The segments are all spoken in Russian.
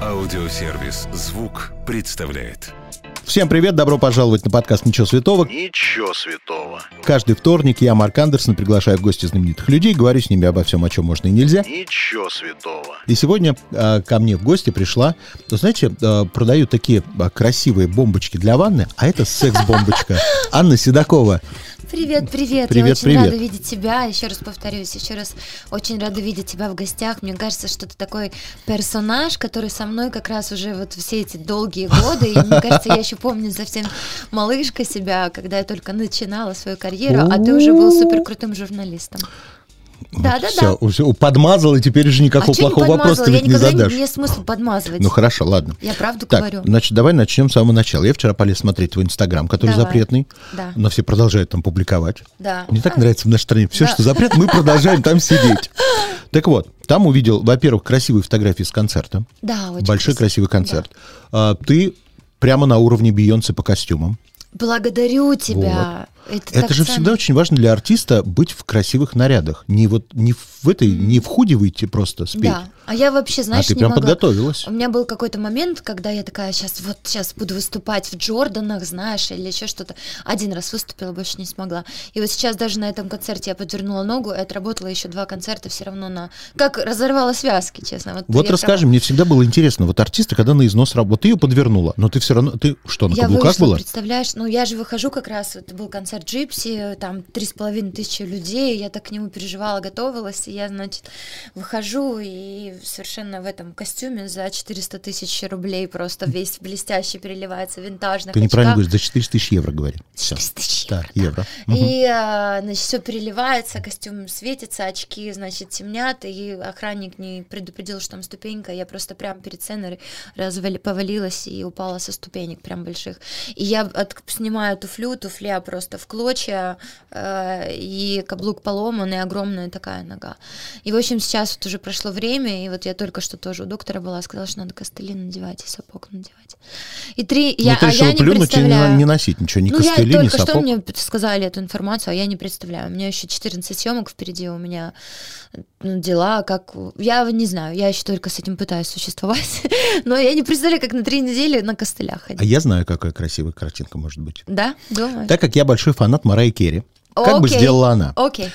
Аудиосервис «Звук» представляет. Всем привет, добро пожаловать на подкаст «Ничего святого». Ничего святого. Каждый вторник я, Марк Андерсон, приглашаю в гости знаменитых людей, говорю с ними обо всем, о чем можно и нельзя. Ничего святого. И сегодня э, ко мне в гости пришла, ну, знаете, э, продают такие э, красивые бомбочки для ванны, а это секс-бомбочка. Анна Седокова. Привет, привет. Привет, Я очень привет. рада видеть тебя. Еще раз повторюсь, еще раз очень рада видеть тебя в гостях. Мне кажется, что ты такой персонаж, который со мной как раз уже вот все эти долгие годы. И мне кажется, я еще помню совсем малышка себя, когда я только начинала свою карьеру, а ты уже был супер крутым журналистом. Да, да, да. Все, все, подмазал, и теперь уже никакого А плохого вопроса ты ведь не задашь. не смысла подмазывать. Ну хорошо, ладно. Я правду Так, говорю. значит, давай начнем с самого начала. Я вчера полез смотреть твой инстаграм, который Давай. запретный, Да. но все продолжают там публиковать. Да. Мне так нравится в нашей стране. Все, Да. что запрет, мы продолжаем там сидеть. Так вот, там увидел, во-первых, красивые фотографии с концерта. Да, очень Большой красивый концерт. А, ты прямо на уровне Бейонсе по костюмам. Благодарю тебя. Это, Это так же ценно. всегда очень важно для артиста быть в красивых нарядах. Не вот не в этой, не в худи выйти просто спеть. Да. А я вообще, знаешь, а ты не прям могла. подготовилась. У меня был какой-то момент, когда я такая, сейчас вот сейчас буду выступать в Джорданах, знаешь, или еще что-то. Один раз выступила, больше не смогла. И вот сейчас даже на этом концерте я подвернула ногу и отработала еще два концерта все равно на... Как разорвала связки, честно. Вот, Вот расскажи, прям- мне всегда было интересно, вот артисты, когда на износ работают, ты ее подвернула, но ты все равно, ты что, на Я каблуках вышла, была? представляешь? Ну, я же выхожу как раз, это был концерт Джипси, там три с половиной тысячи людей, я так к нему переживала, готовилась, и я, значит, выхожу и совершенно в этом костюме за 400 тысяч рублей просто весь блестящий переливается, винтажных Ты неправильно очках. говоришь, за 400 тысяч евро говори. Всё. 400 тысяч евро, да. евро. И, а, значит, все переливается, костюм светится, очки, значит, темнят, и охранник не предупредил, что там ступенька, я просто прямо перед сценой развали, повалилась и упала со ступенек прям больших. И я от- снимаю туфлю, туфля просто в клочья, э, и каблук поломанный, огромная такая нога. И, в общем, сейчас вот уже прошло время, и вот я только что тоже у доктора была, сказала, что надо костыли надевать и сапог надевать. И три... Ну, я, ты а я не плюнуть и не, представляю. не носить ничего, ни Ну, костыли, я ни только что сапог. мне сказали эту информацию, а я не представляю. У меня еще 14 съемок впереди, у меня ну, дела, как... Я не знаю, я еще только с этим пытаюсь существовать, но я не представляю, как на три недели на костылях А ходить. я знаю, какая красивая картинка может быть. Да? Думаешь? Так как я большой фанат Марайи Керри, как бы сделала она? Окей.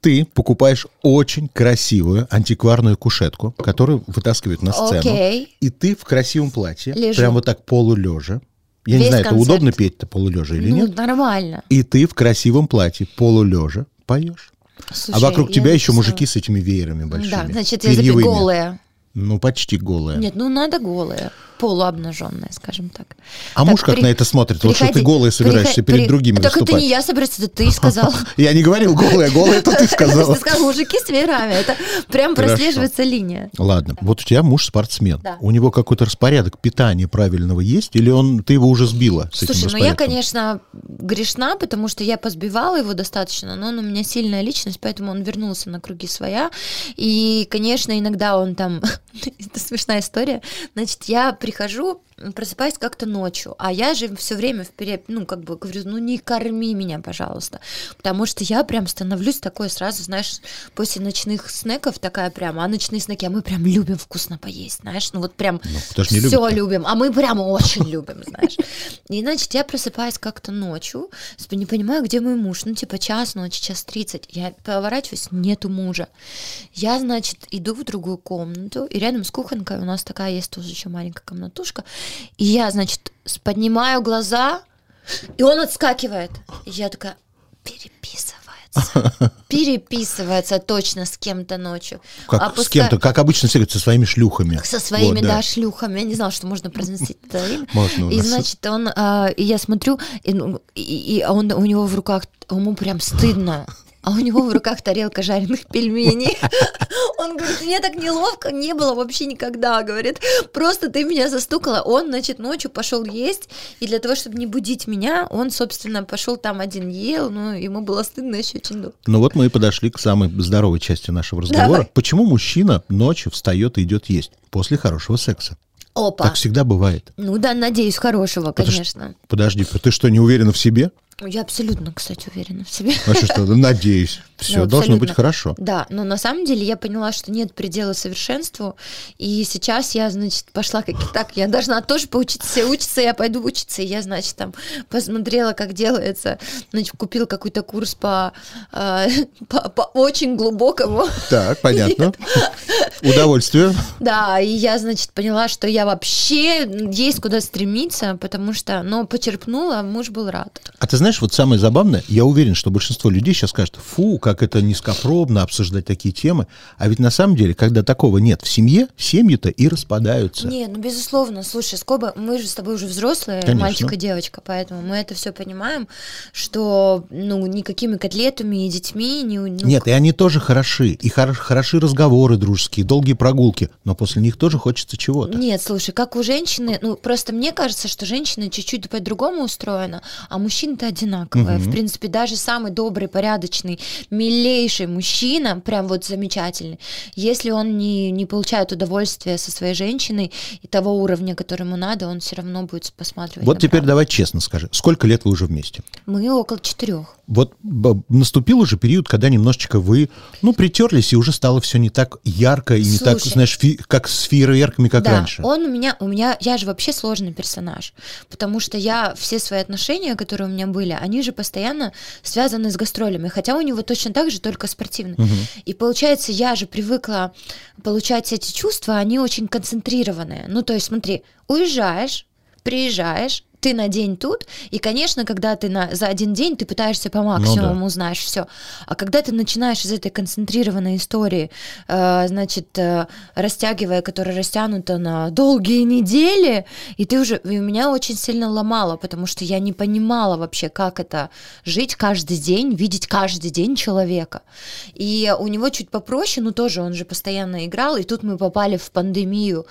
Ты покупаешь очень красивую антикварную кушетку, которую вытаскивают на сцену. Окей. И ты в красивом платье, Лежу. прям вот так полулежа. Я не Весь знаю, это концерт. удобно петь-то полулежа или ну, нет? нормально. И ты в красивом платье полулежа поешь. Слушай, а вокруг тебя еще мужики с этими веерами большими. Да, значит, я голая. Ну, почти голая. Нет, ну надо голая. Полуобнаженная, скажем так. а Так, муж как при- на это смотрит? Вот что ты приходи- голая собираешься приход- перед при- другими Так это выступать. не я собираюсь, это ты сказал. Я не говорил голая, голая это ты сказала. Ты сказал, мужики с веерами. Это прям прослеживается линия. Ладно, вот у тебя муж спортсмен. У него какой-то распорядок питания правильного есть, или он ты его уже сбила Слушай, ну я, конечно, грешна, потому что я позбивала его достаточно, но он у меня сильная личность, поэтому он вернулся на круги своя. И, конечно, иногда он там... Это смешная история. Значит, я прихожу, просыпаюсь как-то ночью, а я же все время вперед, ну, как бы говорю, ну, не корми меня, пожалуйста. Потому что я прям становлюсь такой сразу, знаешь, после ночных снеков такая прям, а ночные снеки, а мы прям любим вкусно поесть, знаешь, ну вот прям не все любим, а мы прям очень любим, знаешь. И, значит, я просыпаюсь как-то ночью, не понимаю, где мой муж, ну, типа час ночи, час тридцать. Я поворачиваюсь, нету мужа. Я, значит, иду в другую комнату, и рядом с кухонкой у нас такая есть тоже еще маленькая комнатушка, и я, значит, с- поднимаю глаза, и он отскакивает. И я такая, переписывается. Переписывается точно с кем-то ночью. Как, с Опуска- кем-то, как обычно все говорят, со своими шлюхами. со своими, Вот, да. шлюхами. Я не знала, что можно произносить это имя. Можно у И нас. значит, он, а, и я смотрю, и, ну, и, и он у него в руках, ему прям стыдно. А у него в руках тарелка жареных пельменей. Он говорит, мне так неловко не было вообще никогда, говорит, просто ты меня застукала. Он, значит, ночью пошел есть, и для того, чтобы не будить меня, он, собственно, пошел там один ел, но ему было стыдно еще очень долго. Ну вот мы и подошли к самой здоровой части нашего разговора. Давай. Почему мужчина ночью встает и идет есть после хорошего секса? Опа. Так всегда бывает. Ну да, надеюсь, хорошего, Потому что- конечно. Подожди, ты что, не уверена в себе? Я абсолютно, кстати, уверена в себе. А что, что, ну, надеюсь. Все Ну, должно быть хорошо. Да, но на самом деле я поняла, что нет предела совершенству, и сейчас я, значит, пошла как так, я должна тоже поучиться, учатся, я пойду учиться, и я, значит, там посмотрела, как делается, значит, купила какой-то курс по, э, по, по очень глубокому, Так, понятно. Удовольствие. да, и я, значит, поняла, что я вообще есть куда стремиться, потому что, ну, почерпнула, муж был рад. А ты знаешь, вот самое забавное, я уверен, что большинство людей сейчас скажет, фу, как это низкопробно обсуждать такие темы. А ведь на самом деле, когда такого нет в семье, семьи-то и распадаются. Не, ну безусловно, слушай, скоба, мы же с тобой уже взрослые, Конечно. мальчик и девочка, поэтому мы это все понимаем, что ну никакими котлетами и детьми не ну, Нет, и они тоже хороши. И хор- хороши разговоры дружеские, долгие прогулки. Но после них тоже хочется чего-то. Нет, слушай, как у женщины, ну просто мне кажется, что женщина чуть-чуть по-другому устроена, а мужчина-то одинаковые. Мгм. В принципе, даже самый добрый, порядочный, милейший мужчина, прям вот замечательный, если он не, не получает удовольствия со своей женщиной и того уровня, который ему надо, он все равно будет посматривать. Вот теперь направо. давай честно скажи, сколько лет вы уже вместе? Мы около четырех. Вот наступил уже период, когда немножечко вы, ну, притерлись, и уже стало все не так ярко и не так, Слушай. знаешь, фи- как с фейерверками, как да, раньше. он у меня, у меня, я же вообще сложный персонаж, потому что я все свои отношения, которые у меня были, они же постоянно связаны с гастролями, хотя у него точно так же, только спортивные. И получается, я же привыкла получать эти чувства, они очень концентрированные. Ну, то есть, смотри, уезжаешь, приезжаешь, ты на день тут, и, конечно, когда ты на, за один день, ты пытаешься по максимуму узнаешь все. А когда ты начинаешь из этой концентрированной истории, э, значит, э, растягивая, которая растянута на долгие недели, и ты уже, и меня очень сильно ломало, потому что я не понимала вообще, как это жить каждый день, видеть каждый день человека. И у него чуть попроще, но тоже он же постоянно играл, и тут мы попали в пандемию,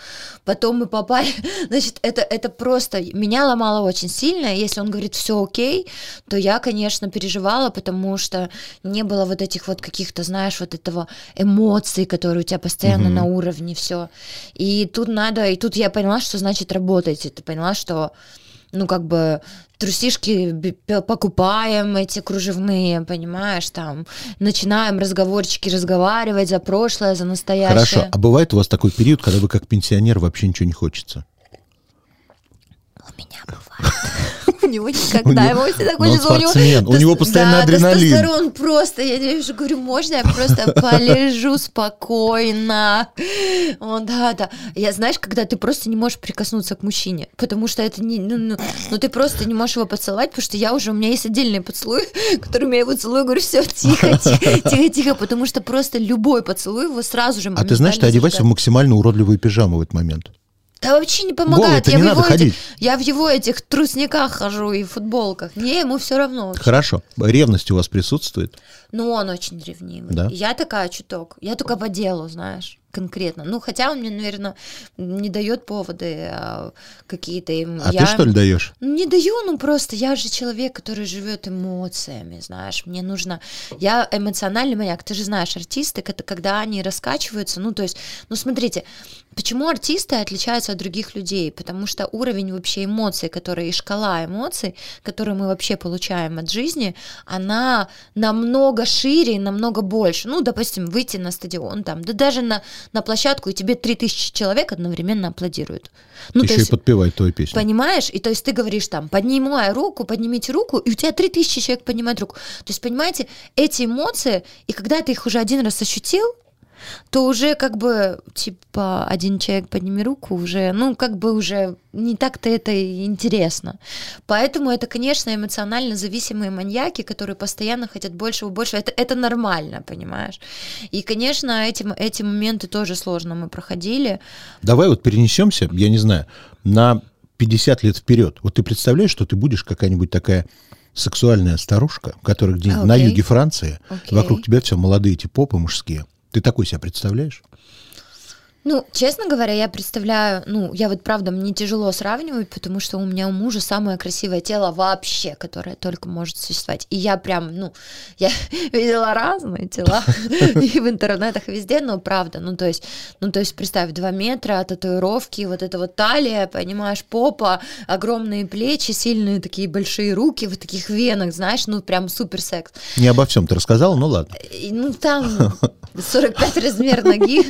потом мы попали, значит, это, это просто меня ломало очень сильно, если он говорит все окей, то я, конечно, переживала, потому что не было вот этих вот каких-то, знаешь, вот этого эмоций, которые у тебя постоянно на уровне, все. И тут надо, и тут я поняла, что значит работать, и ты поняла, что ну, как бы трусишки покупаем эти кружевные, понимаешь, там, начинаем разговорчики разговаривать за прошлое, за настоящее. Хорошо, а бывает у вас такой период, когда вы как пенсионер вообще ничего не хочется? У меня бывает. У него никогда, его всегда он хочется, у него... постоянно адреналин. тестостерон просто, я уже говорю, можно я просто полежу спокойно? О, да, да. Я, знаешь, когда ты просто не можешь прикоснуться к мужчине, потому что это не, ну, ну, ну, ты просто не можешь его поцеловать, потому что я уже, у меня есть отдельный поцелуй, которым я его целую, говорю, все, тихо, тихо, тихо, тихо, потому что просто любой поцелуй его сразу же А ты знаешь, ты одевайся в максимально уродливую пижаму в этот момент. Да вообще не помогает. Я не в, его этих, ходить. я в его этих трусниках хожу и футболках. Не, ему все равно. вообще. Хорошо. Ревность у вас присутствует? Ну, он очень ревнивый. Да? Я такая чуток. Я только по делу, знаешь, конкретно. Ну, хотя он мне, наверное, не дает поводы а, какие-то им. А я... ты что ли даешь? Не даю, ну просто я же человек, который живет эмоциями, знаешь. Мне нужно. Я эмоциональный маньяк. Ты же знаешь, артисты, это когда они раскачиваются. Ну, то есть, ну смотрите, почему артисты отличаются от других людей? Потому что уровень вообще эмоций, которые и шкала эмоций, которые мы вообще получаем от жизни, она намного шире, и намного больше. Ну, допустим, выйти на стадион там, да даже на, на площадку, и тебе 3000 человек одновременно аплодируют. Ну, еще есть- и подпевай твою песню. Понимаешь? И то есть ты говоришь там, поднимай руку, поднимите руку, и у тебя 3000 человек поднимают руку. То есть, понимаете, эти эмоции, и когда ты их уже один раз ощутил, то уже как бы, типа, один человек подними руку, уже, ну, как бы уже не так-то это и интересно. Поэтому это, конечно, эмоционально зависимые маньяки, которые постоянно хотят большего, больше. Это, это нормально, понимаешь? И, конечно, эти, м- эти моменты тоже сложно мы проходили. Давай вот перенесемся, я не знаю, на 50 лет вперед. Вот ты представляешь, что ты будешь какая-нибудь такая сексуальная старушка, которая где-нибудь на Окей. юге Франции, Окей. вокруг тебя все молодые эти попы мужские. Ты такой себя представляешь? Ну, честно говоря, я представляю, ну, я вот правда, мне тяжело сравнивать, потому что у меня у мужа самое красивое тело вообще, которое только может существовать. И я прям, ну, я видела разные тела и в интернетах, везде, но правда, ну, то есть, ну, то есть, представь, два метра, татуировки, вот это вот талия, понимаешь, попа, огромные плечи, сильные такие большие руки в таких венах, знаешь, ну, прям супер секс. Не обо всем ты рассказала, ну ладно. Ну, там 45 размер ноги,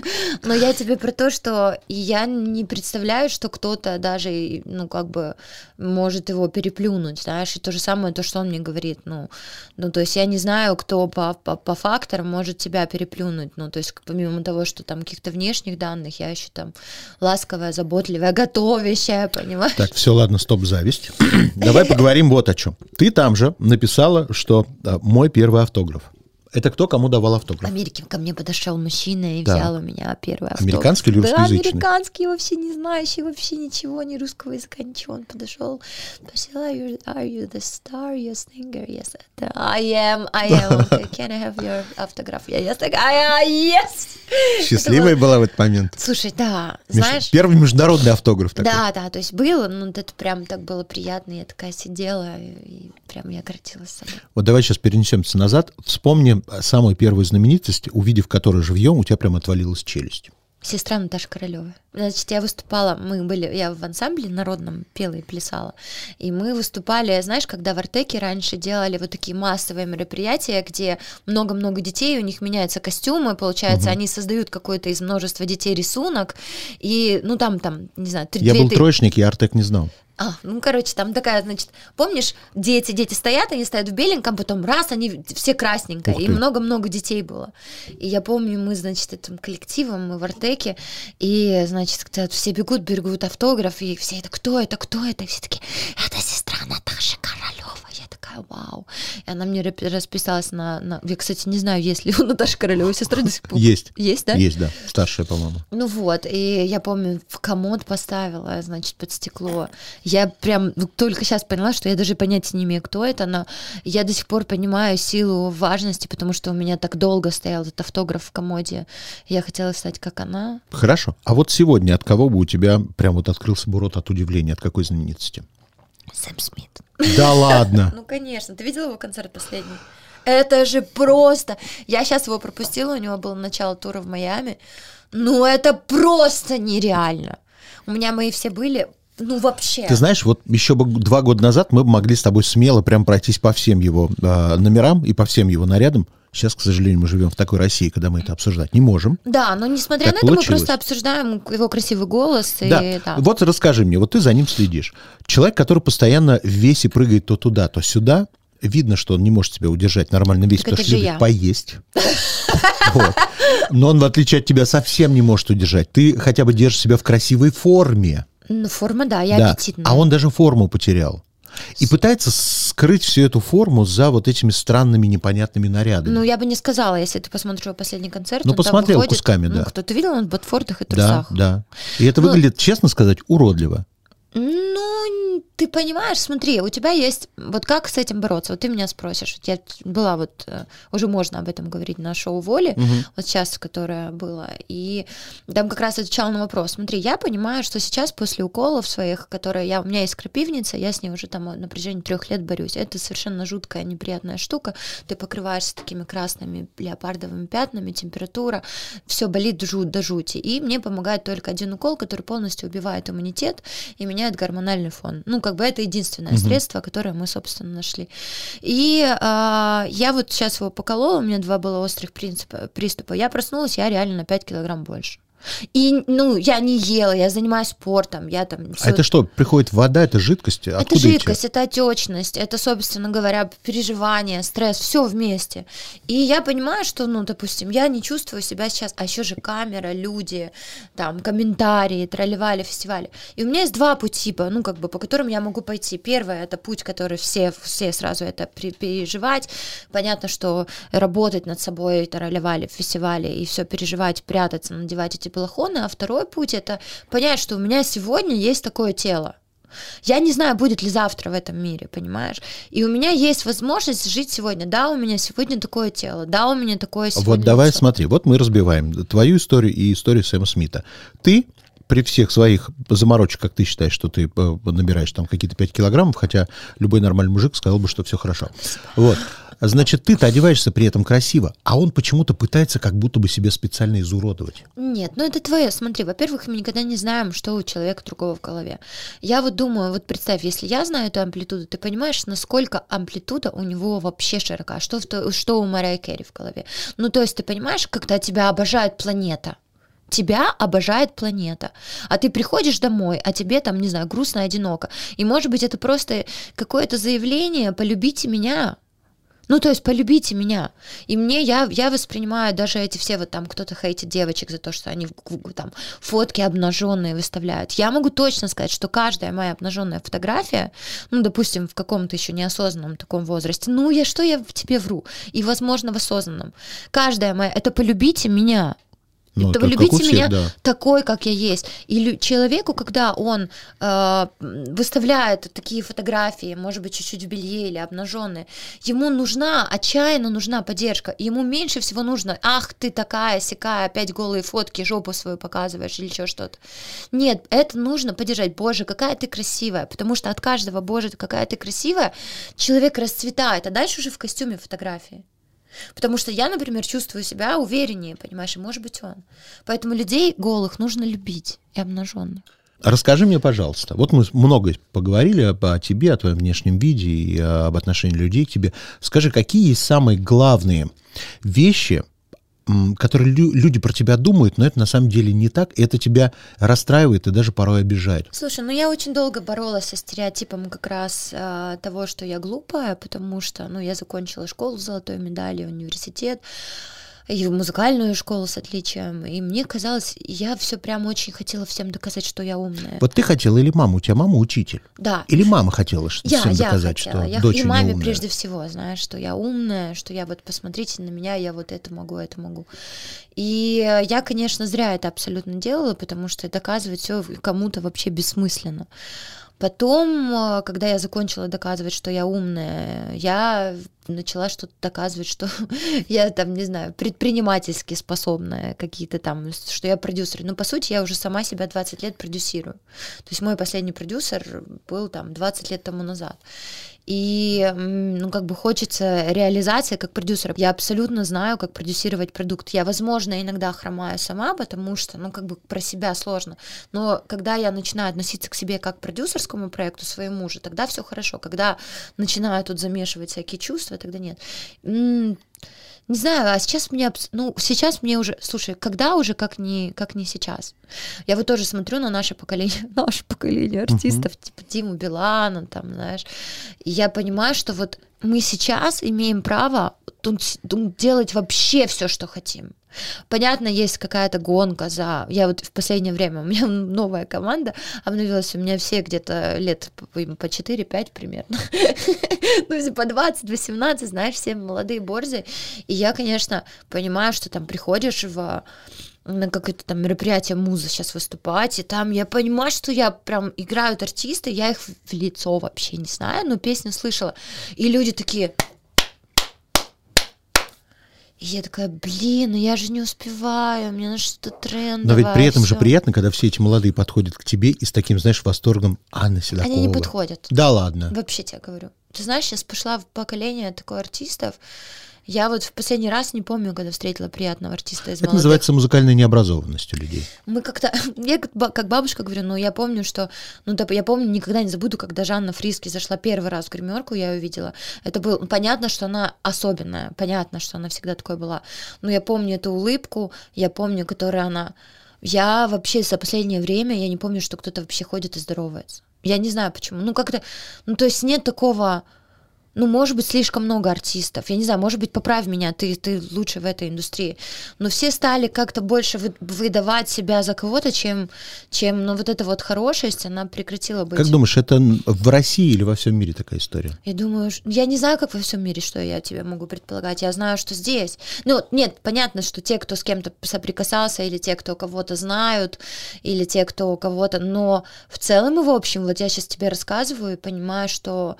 но я тебе про то, что я не представляю, что кто-то даже, ну, как бы, может его переплюнуть, знаешь, и то же самое, то, что он мне говорит, ну, ну, то есть я не знаю, кто по, по, по факторам может тебя переплюнуть, ну, то есть помимо того, что там каких-то внешних данных, я еще там ласковая, заботливая, готовящая, понимаешь? Так, все, ладно, стоп, зависть. Давай поговорим вот о чем. Ты там же написала, что а, мой первый автограф. Это кто кому давал В автограф? Америке ко мне подошел мужчина и Да. взял у меня первый автограф. Американский или Да, русскоязычный? американский, вообще не знающий, вообще ничего, ни русского языка, ничего. Он подошел, спросил, are you, are you the star, you singer? Yes, I am, I am. Okay, can I have your autograph? Я yes, так, I, yes. Счастливая была в этот момент. Слушай, да, Меж- знаешь, Первый международный автограф такой. да, да, то есть было, ну это прям так было приятно, я такая сидела, и, прям я гордилась собой. Вот давай сейчас перенесемся назад. Вспомни а, самую первую знаменитость, увидев которую живьем, у тебя прям отвалилась челюсть. Сестра Наташа Королева. Значит, я выступала, мы были, я в ансамбле народном пела и плясала, и мы выступали, знаешь, когда в Артеке раньше делали вот такие массовые мероприятия, где много-много детей, у них меняются костюмы, получается, они создают какой-то из множества детей рисунок, и, ну, там, там, не знаю, три- Я был ты- троечник, я Артек не знал. А, ну, короче, там такая, значит, помнишь, дети, дети стоят, они стоят в беленьком, потом раз, они все красненькое, Ух и много-много детей было. И я помню, мы, значит, этим коллективом, мы в Артеке, и, значит, все бегут, бегут автограф, и все это, кто это, кто это? И все такие, это сестра Наташи такая, вау. И она мне расписалась на, на... Я, кстати, не знаю, есть ли у Наташи Королевой сестры до сих пор. Есть. Есть, да? Есть, да. Старшая, по-моему. Ну вот, и я помню, в комод поставила, значит, под стекло. Я прям только сейчас поняла, что я даже понятия не имею, кто это, но я до сих пор понимаю силу важности, потому что у меня так долго стоял этот автограф в комоде. Я хотела стать как она. Хорошо. А вот сегодня от кого бы у тебя прям вот открылся бы рот от удивления? От какой знаменитости? Сэм Смит. Да ладно. Ну, конечно. Ты видела его концерт последний? Это же просто... Я сейчас его пропустила, у него было начало тура в Майами. Ну, это просто нереально. У меня мои все были, ну, вообще. Ты знаешь, вот еще бы два года назад мы бы могли с тобой смело прям пройтись по всем его э, номерам и по всем его нарядам. Сейчас, к сожалению, мы живем в такой России, когда мы это обсуждать не можем. Да, но несмотря Так на это, мы получилось. просто обсуждаем его красивый голос. Да. И, да. Вот расскажи мне, вот ты за ним следишь. Человек, который постоянно в весе прыгает то туда, то сюда, видно, что он не может себя удержать нормально весь, Так потому что любит я. поесть. Вот. Но он, в отличие от тебя, совсем не может удержать. Ты хотя бы держишь себя в красивой форме. Ну, форма, да, я Да. аппетитная. А он даже форму потерял. И пытается скрыть всю эту форму за вот этими странными непонятными нарядами. Ну, я бы не сказала, если ты посмотришь его последний концерт. Ну, посмотрел выходит, кусками, ну, да. Кто ты видел, он в ботфортах и да, трусах. да. И это Ну- выглядит, честно сказать, уродливо. Ты понимаешь, смотри, у тебя есть, вот как с этим бороться? Вот ты меня спросишь, вот я была вот, э, уже можно об этом говорить на шоу «Воли», вот сейчас, которое было, и там как раз отвечала на вопрос. Смотри, я понимаю, что сейчас после уколов своих, которые я, у меня есть крапивница, я с ней уже там на протяжении трех лет борюсь. Это совершенно жуткая, неприятная штука. Ты покрываешься такими красными леопардовыми пятнами, температура, все болит жуть до жути. И мне помогает только один укол, который полностью убивает иммунитет и меняет гормональный фон. Ну, как бы это единственное средство, которое мы, собственно, нашли. И а, я вот сейчас его поколола, у меня два было острых принципа, приступа. Я проснулась, я реально на 5 килограмм больше. И, ну, я не ела, я занимаюсь спортом, я там... А всё- это что, приходит вода, это жидкость? это Откуда эти? жидкость, это отечность, это, собственно говоря, переживание, стресс, все вместе. И я понимаю, что, ну, допустим, я не чувствую себя сейчас, а еще же камера, люди, там, комментарии, тролливали, фестивали. И у меня есть два пути, по- ну, как бы, по которым я могу пойти. Первое, это путь, который все, все сразу это переживать. Понятно, что работать над собой, тролливали, фестивали, и все переживать, прятаться, надевать эти балахоны. А второй путь, это понять, что у меня сегодня есть такое тело. Я не знаю, будет ли завтра в этом мире, понимаешь? И у меня есть возможность жить сегодня. Да, у меня сегодня такое тело, да, у меня такое сегодня Вот давай лицо. смотри, вот мы разбиваем твою историю и историю Сэма Смита. Ты при всех своих заморочек, как ты считаешь, что ты э, набираешь там какие-то 5 килограммов, хотя любой нормальный мужик сказал бы, что все хорошо. Вот. Значит, ты-то одеваешься при этом красиво, а он почему-то пытается как будто бы себе специально изуродовать. Нет, ну это твое. Смотри, во-первых, мы никогда не знаем, что у человека другого в голове. Я вот думаю, вот представь, если я знаю эту амплитуду, ты понимаешь, насколько амплитуда у него вообще широка, что, в то- что у Мария Керри в голове. Ну, то есть ты понимаешь, когда тебя обожает планета, тебя обожает планета. А ты приходишь домой, а тебе там, не знаю, грустно, одиноко. И может быть это просто какое-то заявление «полюбите меня», ну, то есть полюбите меня. И мне, я, я воспринимаю даже эти все вот там, кто-то хейтит девочек за то, что они там фотки обнаженные выставляют. Я могу точно сказать, что каждая моя обнаженная фотография, ну, допустим, в каком-то еще неосознанном таком возрасте, ну, я что я в тебе вру? И, возможно, в осознанном. Каждая моя, это полюбите меня. Ну, у любите всех, меня да. такой, как я есть. И человеку, когда он э, выставляет такие фотографии, может быть, чуть-чуть в белье или обнаженные, ему нужна, отчаянно нужна поддержка. Ему меньше всего нужно, ах, ты такая, сякая, опять голые фотки, жопу свою показываешь или еще что-то. Нет, это нужно поддержать. Боже, какая ты красивая. Потому что от каждого, боже, какая ты красивая, человек расцветает, а дальше уже в костюме фотографии. Потому что я, например, чувствую себя увереннее, понимаешь, и может быть он. Поэтому людей голых нужно любить и обнаженных. Расскажи мне, пожалуйста, вот мы много поговорили об, о тебе, о твоем внешнем виде и э, об отношении людей к тебе. Скажи, какие самые главные вещи, которые лю- люди про тебя думают, но это на самом деле не так, и это тебя расстраивает и даже порой обижает. Слушай, ну я очень долго боролась со стереотипом как раз а, того, что я глупая, потому что, ну, я закончила школу с золотой медалью, университет, и музыкальную школу с отличием, и мне казалось, я все прям очень хотела всем доказать, что я умная. Вот ты хотела или мама? У тебя мама учитель? Да. Или мама хотела что- Я, всем я доказать, хотела. что Я, дочь и маме умная? прежде всего, знаешь, что я умная, что я вот посмотрите на меня, я вот это могу, это могу. И я, конечно, зря это абсолютно делала, потому что доказывать все кому-то вообще бессмысленно. Потом, э, когда я закончила доказывать, что я умная, я начала что-то доказывать, что я там, не знаю, предпринимательски способная, какие-то там, что я продюсер. Но по сути я уже сама себя 20 лет продюсирую. То есть мой последний продюсер был там 20 лет тому назад. И, ну, как бы хочется реализации как продюсера. Я абсолютно знаю, как продюсировать продукт. Я, возможно, иногда хромаю сама, потому что, ну, как бы про себя сложно. Но когда я начинаю относиться к себе как к продюсерскому проекту своему же, тогда все хорошо. Когда начинаю тут замешивать всякие чувства, тогда нет. Не знаю, а сейчас мне, ну, сейчас мне уже, слушай, когда уже, как не, как не сейчас? Я вот тоже смотрю на наше поколение, наше поколение артистов, типа Диму Билана, там, знаешь, и я понимаю, что вот мы сейчас имеем право тут делать вообще все, что хотим. Понятно, есть какая-то гонка за... Я вот в последнее время, у меня новая команда обновилась, у меня все где-то лет по, по 4-5 примерно. Ну, по 20, 18, знаешь, все молодые борзы. И я, конечно, понимаю, что там приходишь в на какое-то там мероприятие муза сейчас выступать, и там я понимаю, что я прям играют артисты, я их в лицо вообще не знаю, но песню слышала, и люди такие... И я такая, блин, ну я же не успеваю, мне надо что-то трендовое. Но ведь при этом же всё». приятно, когда все эти молодые подходят к тебе и с таким, знаешь, восторгом Анна Седокова. Они не подходят. Да ладно. Вообще тебе говорю. Ты знаешь, сейчас пошла в поколение такой артистов. Я вот в последний раз не помню, когда встретила приятного артиста из Это молодых. называется музыкальная необразованность у людей. Мы как-то, я как, ба- как бабушка говорю, ну я помню, что, ну да, я помню, никогда не забуду, когда Жанна Фриски зашла первый раз в гримерку, я ее видела. Это было понятно, что она особенная, понятно, что она всегда такой была. Но я помню эту улыбку, я помню, которую она. Я вообще за последнее время я не помню, что кто-то вообще ходит и здоровается. Я не знаю почему. Ну как-то, ну то есть нет такого ну, может быть, слишком много артистов. Я не знаю, может быть, поправь меня, ты, ты лучше в этой индустрии. Но все стали как-то больше вы, выдавать себя за кого-то, чем, чем, ну, вот эта вот хорошесть, она прекратила быть. Как думаешь, это в России или во всем мире такая история? Я думаю, я не знаю, как во всем мире, что я тебе могу предполагать. Я знаю, что здесь. Ну, нет, понятно, что те, кто с кем-то соприкасался, или те, кто кого-то знают, или те, кто кого-то, но в целом и в общем, вот я сейчас тебе рассказываю и понимаю, что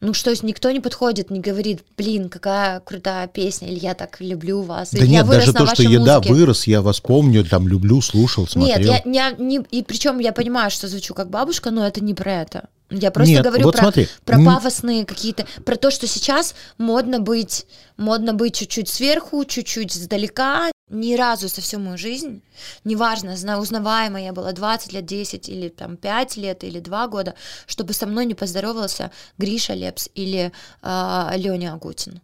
ну что, никто не подходит, не говорит, блин, какая крутая песня, или я так люблю вас, Да или нет, даже то, что вашей я, да, музыке. вырос, я вас помню, там, люблю, слушал, смотрел. Нет, я, я не, и причем я понимаю, что звучу как бабушка, но это не про это. Я просто Нет, говорю вот про, смотри, про пафосные какие-то, про то, что сейчас модно быть, модно быть чуть-чуть сверху, чуть-чуть сдалека. Ни разу за всю мою жизнь, неважно, зна- узнаваемая я была 20 лет, 10 или там 5 лет или 2 года, чтобы со мной не поздоровался Гриша Лепс или э, Леня Агутин.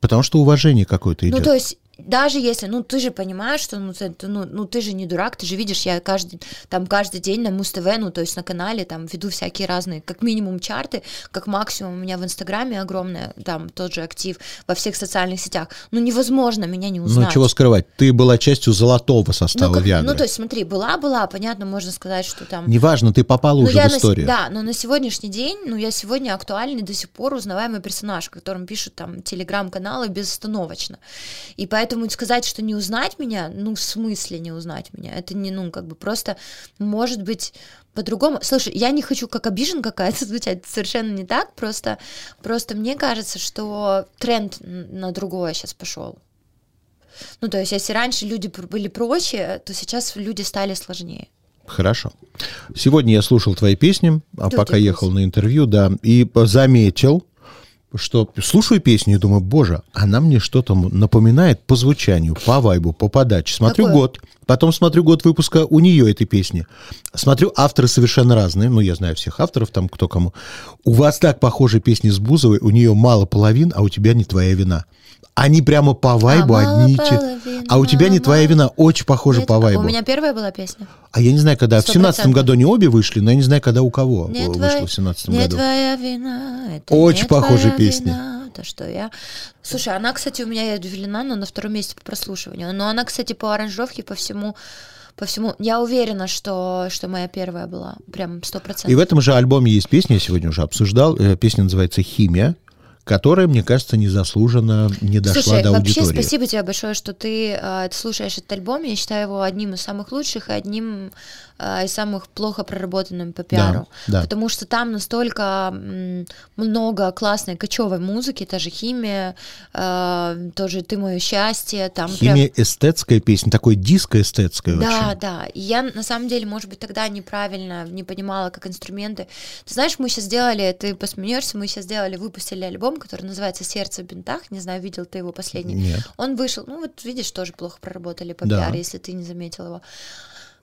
Потому что уважение какое-то идет. Ну, то есть, даже если, ну, ты же понимаешь, что, ну, ты, ну, ну, ты же не дурак, ты же видишь, я каждый, там, каждый день на Муз-ТВ, ну, то есть на канале, там, веду всякие разные, как минимум, чарты, как максимум у меня в Инстаграме огромное, там, тот же актив, во всех социальных сетях. Ну, невозможно меня не узнать. Ну, чего скрывать, ты была частью золотого состава ну, как- Виагры. ну, то есть, смотри, была-была, понятно, можно сказать, что там... Неважно, ты попала Ну, уже в на историю. да, но на сегодняшний день, ну, я сегодня актуальный до сих пор узнаваемый персонаж, в котором пишут там телеграм-каналы безостановочно. И поэтому сказать, что не узнать меня, ну, в смысле не узнать меня? Это не, ну, как бы просто, может быть, по-другому. Слушай, я не хочу как обижен какая-то звучать, совершенно не так, просто, просто мне кажется, что тренд на другое сейчас пошел. Ну, то есть, если раньше люди были проще, то сейчас люди стали сложнее. Хорошо. Сегодня я слушал твои песни, а пока ехал на интервью, да, и заметил, что слушаю песню и думаю, боже, она мне что-то напоминает по звучанию, по вайбу, по подаче. Смотрю Какое? год, потом смотрю год выпуска у нее этой песни. Смотрю, авторы совершенно разные, ну, я знаю всех авторов, там кто кому. У вас так похожи песни с Бузовой, у нее мало половин, а у тебя не твоя вина. Они прямо по вайбу мало одни и те. половин, А у тебя не твоя вина, очень похожи Нет, по а вайбу. У меня первая была песня. А я не знаю, когда. В Сто семнадцатом процентов. году они обе вышли, но я не знаю, когда у кого Не, вышло твоя- в семнадцатом не году. твоя вина, это Очень песня. вина, то, что я... Слушай, она, кстати, у меня я удивлена, но на втором месте по прослушиванию. Но она, кстати, по аранжировке, по всему, по всему... Я уверена, что, что моя первая была. Прям сто И в процентов. этом же альбоме есть песня, я сегодня уже обсуждал. э, Песня называется «Химия», которая, мне кажется, незаслуженно не дошла Слушай, до вообще аудитории. спасибо тебе большое, что ты э, слушаешь этот альбом. Я считаю его одним из самых лучших и одним э, из самых плохо проработанным по пиару. да. Потому что там настолько много классной кочевой музыки, та же химия, э, тоже ты мое счастье, там прям- Химия эстетская песня, такой диско-эстетская да, очень. да. И я на самом деле, может быть, тогда неправильно не понимала, как инструменты. Ты знаешь, мы сейчас сделали, ты посмеешься, мы сейчас сделали, выпустили альбом, который называется Сердце в бинтах. Не знаю, видел ты его последний. Нет. Он вышел, ну вот видишь, тоже плохо проработали по Да. пиар, если ты не заметил его.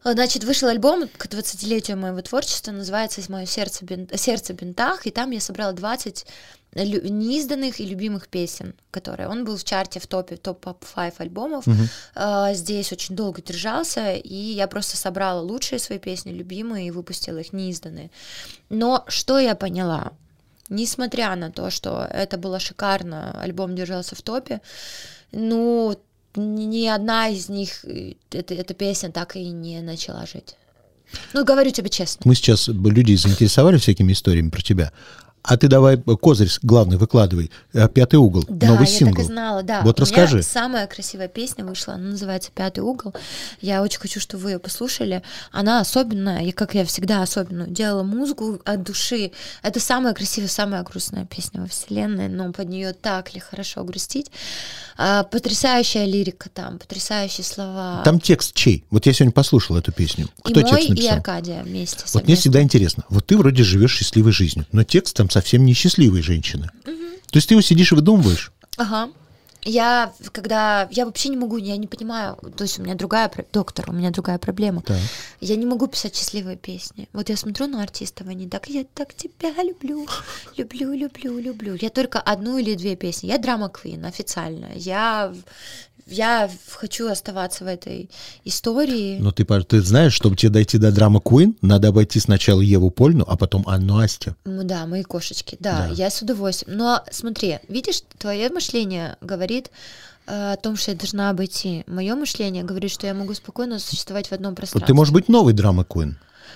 А, Значит, вышел альбом к 20-летию моего творчества, называется «Мое сердце, бин- сердце бинтах», и там я собрала 20 лю- неизданных и любимых песен, которые... Он был в чарте в топе, топ-5 альбомов. А, Здесь очень долго держался, и я просто собрала лучшие свои песни, любимые, и выпустила их неизданные. Но что я поняла? Несмотря на то, что это было шикарно, альбом держался в топе, ну, ни одна из них, э, эта, эта песня так и не начала жить. Ну, говорю тебе честно. Мы сейчас, людей заинтересовали всякими историями про тебя. А ты давай козырь главный выкладывай. Э, Пятый угол, Да, новый я сингл. так и знала, да. Вот расскажи. самая красивая песня вышла, она называется «Пятый угол». Я очень хочу, чтобы вы ее послушали. Она особенная, и как я всегда особенную, делала музыку от души. Это самая красивая, самая грустная песня во вселенной, но под нее так ли хорошо грустить. А, потрясающая лирика там, потрясающие слова. Там текст чей? Вот я сегодня послушал эту песню. и Кто мой, текст и написал? Аркадия вместе. Вот мне всегда интересно. Вот ты вроде живешь счастливой жизнью, но текст там совсем не счастливой женщины. То есть ты его сидишь и выдумываешь. Ага. Я, когда... Я вообще не могу, я не понимаю. То есть у меня другая... Доктор, у меня другая проблема. Так. Я не могу писать счастливые песни. Вот я смотрю на артистов, они так, я так тебя люблю, люблю, люблю, люблю. Я только одну или две песни. Я драма квин официально. Я я хочу оставаться в этой истории. Но ты, пож- ты знаешь, чтобы тебе дойти до драма Queen, надо обойти сначала Еву Польну, а потом Анну Асти. Ну да, мои кошечки, да, Да. я с удовольствием. Но смотри, видишь, твое мышление говорит э, о том, что я должна обойти. Мое мышление говорит, что я могу спокойно существовать в одном пространстве. ты можешь быть новой драма Queen.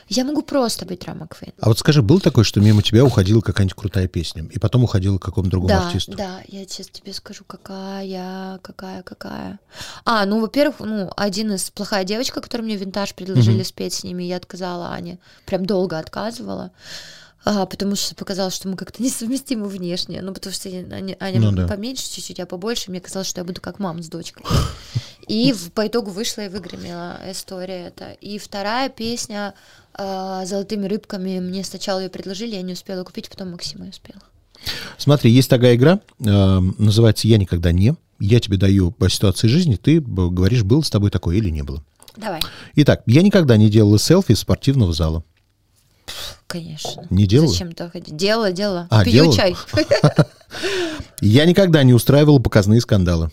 Я могу просто быть драма Квин. А вот скажи, был такой, что мимо тебя уходила какая-нибудь крутая песня, и потом уходила к какому-то другому Да, артисту? да, я сейчас тебе скажу, какая, какая, какая. А, ну, во-первых, ну, один из плохая девочка, которую мне винтаж предложили Мгм. спеть с ними, я отказала Ане. Прям долго отказывала. А, потому что показалось, что мы как-то несовместимы внешне. Ну, потому что я- Аня, Аня Ну да. поменьше чуть-чуть, а побольше. Мне казалось, что я буду как мама с дочкой. И в- по итогу вышла и выгремела история эта. И вторая песня а, «Золотыми рыбками» мне сначала ее предложили, я не успела купить, потом Максима ее успела. Смотри, есть такая игра, э, называется «Я никогда не». Я тебе даю по ситуации жизни, ты говоришь, было с тобой такое или не было. Давай. Итак, я никогда не делала селфи из спортивного зала. Конечно. Не делала? Зачем так ходить? Делала, делала. А, Пью делала? чай. Я никогда не устраивала показные скандалы.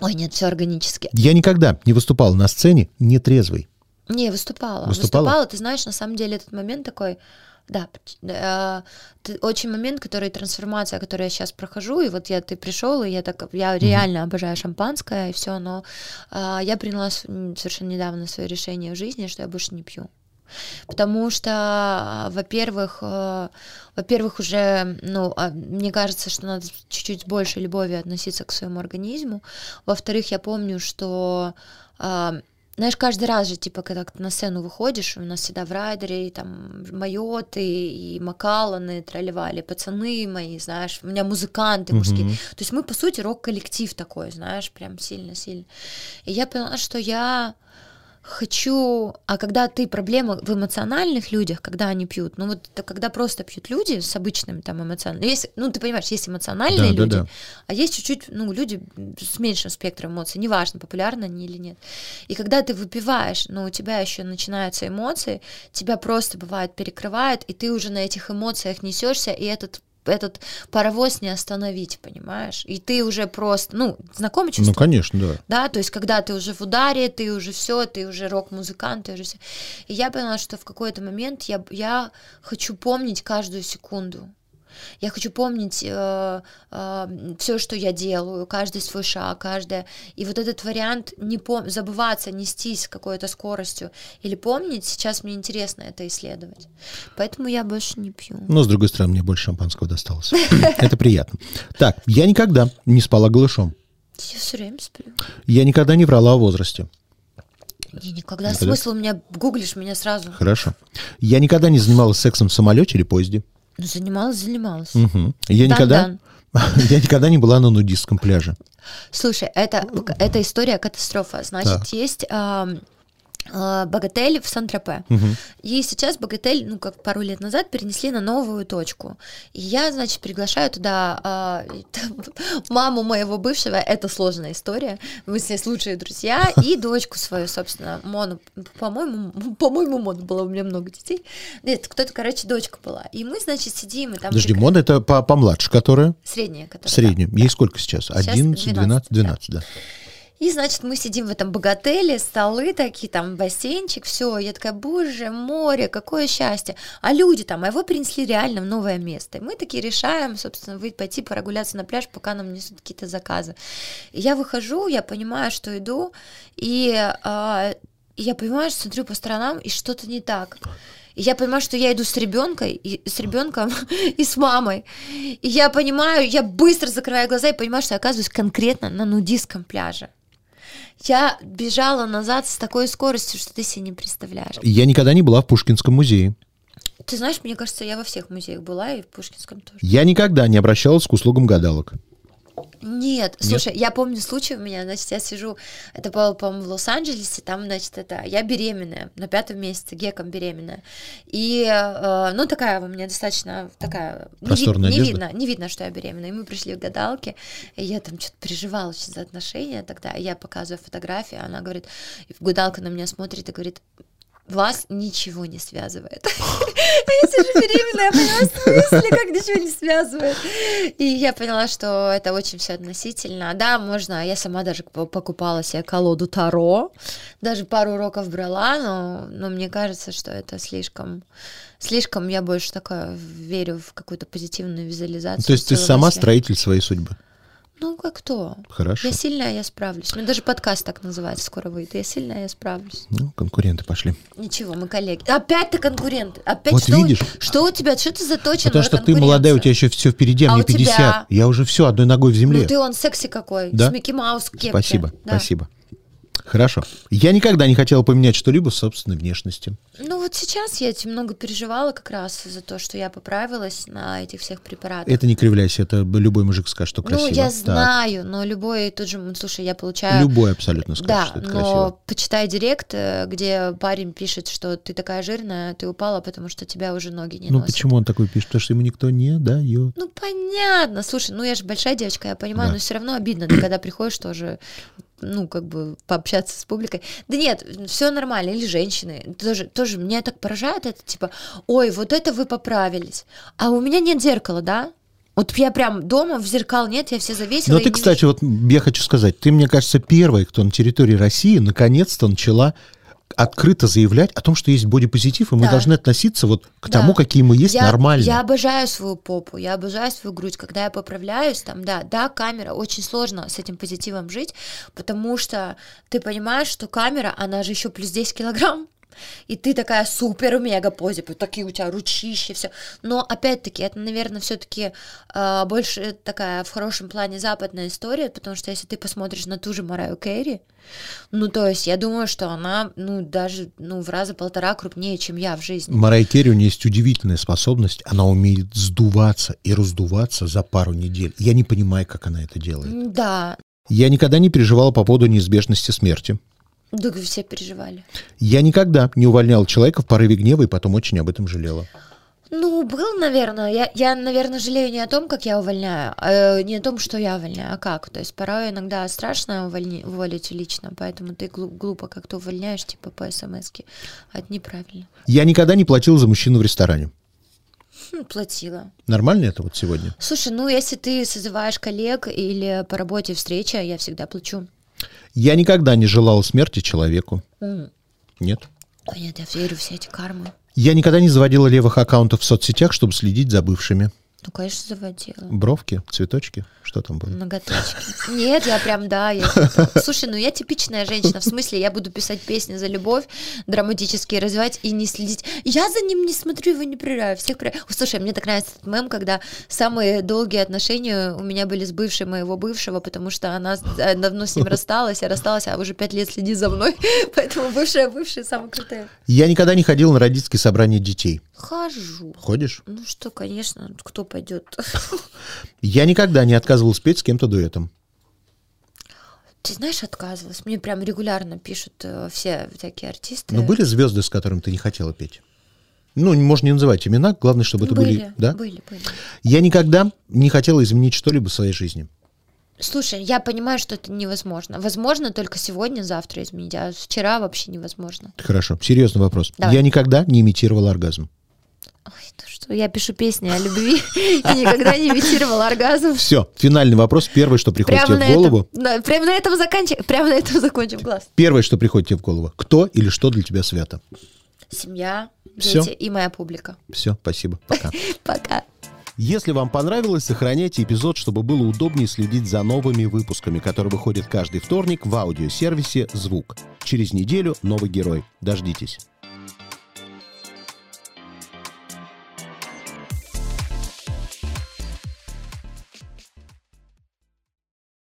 Ой, нет, все органически. Я никогда не выступала на сцене нетрезвой. Не, выступала. Выступала? Ты знаешь, на самом деле этот момент такой... Да, э, очень момент, который трансформация, которую я сейчас прохожу, и вот я ты пришел, и я так я реально обожаю шампанское и все, но э, я приняла совершенно недавно свое решение в жизни, что я больше не пью. Потому что, э, во-первых, э, во-первых, уже, ну, а, мне кажется, что надо чуть-чуть с большей любовью относиться к своему организму. Во-вторых, я помню, что а, знаешь, каждый раз же, типа, когда на сцену выходишь, у нас всегда в райдере и там майоты, и Макаланы, тролливали, пацаны мои, знаешь, у меня музыканты мужские. Мгм. То есть мы, по сути, рок-коллектив такой, знаешь, прям сильно-сильно. И я поняла, что я хочу... А когда ты проблема в эмоциональных людях, когда они пьют, ну вот это когда просто пьют люди с обычным там эмоциональным... Есть, ну, ты понимаешь, есть эмоциональные Да, да, люди, да. а есть чуть-чуть, ну, люди с меньшим спектром эмоций, неважно, популярны они или нет. И когда ты выпиваешь, но у тебя еще начинаются эмоции, тебя просто бывает перекрывает, и ты уже на этих эмоциях несешься, и этот этот паровоз не остановить, понимаешь? И ты уже просто, ну, знакомый чувство? Ну, конечно, да. да, то есть когда ты уже в ударе, ты уже все, ты уже рок-музыкант, ты уже все. И я поняла, что в какой-то момент я, я хочу помнить каждую секунду. Я хочу помнить все, что я делаю, каждый свой шаг, каждое. И вот этот вариант не пом- забываться, нестись какой-то скоростью или помнить, сейчас мне интересно это исследовать. Поэтому я больше не пью. Но, с другой стороны, мне больше шампанского досталось. Это приятно. Так, я никогда не спала голышом. Я все время сплю. Я никогда не врала о возрасте. Я никогда. Никогда? Смысл у меня гуглишь меня сразу. Хорошо. Я никогда не занималась сексом в самолете или поезде. Занималась, занималась. Мгм. Я никогда, Дан-дан. я никогда не была на нудистском пляже. Слушай, это, это история катастрофа. Значит, Так. есть Богатель в Сан-Тропе. Мгм. И сейчас Богатель, ну, как пару лет назад, перенесли на новую точку. И я, значит, приглашаю туда там маму моего бывшего, это сложная история, мы с ней лучшие друзья, и дочку свою, собственно, Мону, по-моему, по-моему, Мону было, у меня много детей. Нет, кто-то, короче, дочка была. И мы, значит, сидим, и там... Подожди, прик- Мон это по- помладше, которая? Средняя, которая... да. Средняя. Ей сколько сейчас? 11, 12, 12, 12, да. И, значит, мы сидим в этом богателе, столы такие, там бассейнчик, все. Я такая, боже, море, какое счастье. А люди там, а его принесли реально в новое место. И мы такие решаем, собственно, выйти, пойти прогуляться на пляж, пока нам несут какие-то заказы. И я выхожу, я понимаю, что иду, и и я понимаю, что смотрю по сторонам, и что-то не так. И я понимаю, что я иду с ребенком, и с ребенком и с мамой. И я понимаю, я быстро закрываю глаза и понимаю, что я оказываюсь конкретно на нудистском пляже. Я бежала назад с такой скоростью, что ты себе не представляешь. Я никогда не была в Пушкинском музее. Ты знаешь, мне кажется, я во всех музеях была, и в Пушкинском тоже. Я никогда не обращалась к услугам гадалок. Нет, слушай, я помню случай у меня, значит, я сижу, это было, по-моему, в Лос-Анджелесе, там, значит, это, я беременная, на пятом месяце, геком беременная, и, э, ну, такая у меня достаточно, такая, не, ви- Просторная не видно, не видно, что я беременная, и мы пришли к гадалке, и я там что-то переживала очень за отношения тогда, и я показываю фотографии, она говорит, и гадалка на меня смотрит и говорит, вас ничего не связывает. Я сижу беременная, я поняла, в смысле, как ничего не связывает. И я поняла, что это очень все относительно. Да, можно, я сама даже покупала себе колоду Таро, даже пару уроков брала, но, но мне кажется, что это слишком слишком я больше такая верю в какую-то позитивную визуализацию. То есть ты сама строитель своей судьбы? Ну, как кто? Хорошо. Я сильная, я справлюсь. У меня даже подкаст так называется, скоро выйдет. Я сильная, я справлюсь. Ну, конкуренты пошли. Ничего, мы коллеги. Опять ты конкурент. Опять вот что, видишь? Что у тебя? Что ты заточен Потому что ты молодая, у тебя еще все впереди, а, а мне 50. Тебя? Я уже все, одной ногой в земле. Ну ты он секси какой. Да? С Микки Маус кепке. Спасибо, да. спасибо. Хорошо. Я никогда не хотела поменять что-либо в собственной внешности. Ну вот сейчас я очень много переживала как раз за то, что я поправилась на этих всех препаратах. Это не кривляйся, это любой мужик скажет, что красиво. Ну я так. знаю, но любой тут же, слушай, я получаю... Любой абсолютно скажет, да, что это но красиво. почитай директ, э, где парень пишет, что ты такая жирная, ты упала, потому что тебя уже ноги не Ну носят. почему он такой пишет? Потому что ему никто не дает. Ну понятно, слушай, ну я же большая девочка, я понимаю, Да. но все равно обидно, ты когда приходишь тоже ну, как бы пообщаться с публикой. Да нет, все нормально, или женщины. Тоже, тоже меня так поражает это, типа, ой, вот это вы поправились. А у меня нет зеркала, да? Вот я прям дома в зеркал нет, я все завесила. Но и ты, кстати, вот я хочу сказать, ты, мне кажется, первая, кто на территории России наконец-то начала открыто заявлять о том, что есть бодипозитив, и мы Да. должны относиться вот к Да. тому, какие мы есть, я, нормально. Я обожаю свою попу, я обожаю свою грудь. Когда я поправляюсь, там, да, да, камера, очень сложно с этим позитивом жить, потому что ты понимаешь, что камера, она же еще плюс 10 килограмм. И ты такая супер мега позе, такие у тебя ручища, все. Но опять-таки, это, наверное, все-таки больше такая в хорошем плане западная история, потому что если ты посмотришь на ту же Мараю Керри, ну, то есть я думаю, что она, ну, даже, ну, в раза полтора крупнее, чем я в жизни. Марай Керри, у нее есть удивительная способность, она умеет сдуваться и раздуваться за пару недель. Я не понимаю, как она это делает. Да, Я никогда не переживала по поводу неизбежности смерти. Да, все переживали. Я никогда не увольняла человека в порыве гнева и потом очень об этом жалела. Ну, был, наверное. Я, я, наверное, жалею не о том, как я увольняю, а не о том, что я увольняю, а как. То есть порой иногда страшно увольни, уволить лично, поэтому ты глу- глупо как-то увольняешь, типа по смс а это неправильно. Я никогда не платила за мужчину в ресторане. Хм, платила. Нормально это вот сегодня? Слушай, ну если ты созываешь коллег или по работе встреча, я всегда плачу. Я никогда не желала смерти человеку. М. Нет. Ой, нет, я верю в все эти кармы. Я никогда не заводила левых аккаунтов в соцсетях, чтобы следить за бывшими. Ну, конечно, заводила. Бровки, цветочки, что там было? Ноготочки. Нет, я прям, да. Я... Слушай, ну я типичная женщина. В смысле, я буду писать песни за любовь, драматические развивать и не следить. Я за ним не смотрю, его не прерываю. Всех прерываю. Слушай, мне так нравится этот мем, когда самые долгие отношения у меня были с бывшей моего бывшего, потому что она э, давно с ним рассталась, я рассталась, а уже пять лет следит за мной. Поэтому бывшая бывшая самая крутая. Я никогда не ходила на родительские собрания детей. Хожу. Ходишь? Ну что, конечно, кто пойдет? Я никогда не отказывал спеть с кем-то дуэтом. Ты знаешь, отказывалась. Мне прям регулярно пишут э, все всякие артисты. Но были звезды, с которыми ты не хотела петь? Ну, можно не называть имена, главное, чтобы это были... были, Да? были, были. Я никогда не хотела изменить что-либо в своей жизни. Слушай, я понимаю, что это невозможно. Возможно только сегодня, завтра изменить, а вчера вообще невозможно. Хорошо, серьезный вопрос. Давай. Я никогда не имитировал оргазм. Ой, ну что, я пишу песни о любви и никогда не имитировала оргазм. Все, финальный вопрос. Первое, что приходит Прямо тебе в голову. этом, да, прямо на этом заканчиваем, прямо на этом закончим класс. Первое, что приходит тебе в голову. Кто или что для тебя свято? Семья, дети и моя публика. Все, спасибо. Пока. Пока. Если вам понравилось, сохраняйте эпизод, чтобы было удобнее следить за новыми выпусками, которые выходят каждый вторник в аудиосервисе «Звук». Через неделю новый герой. Дождитесь.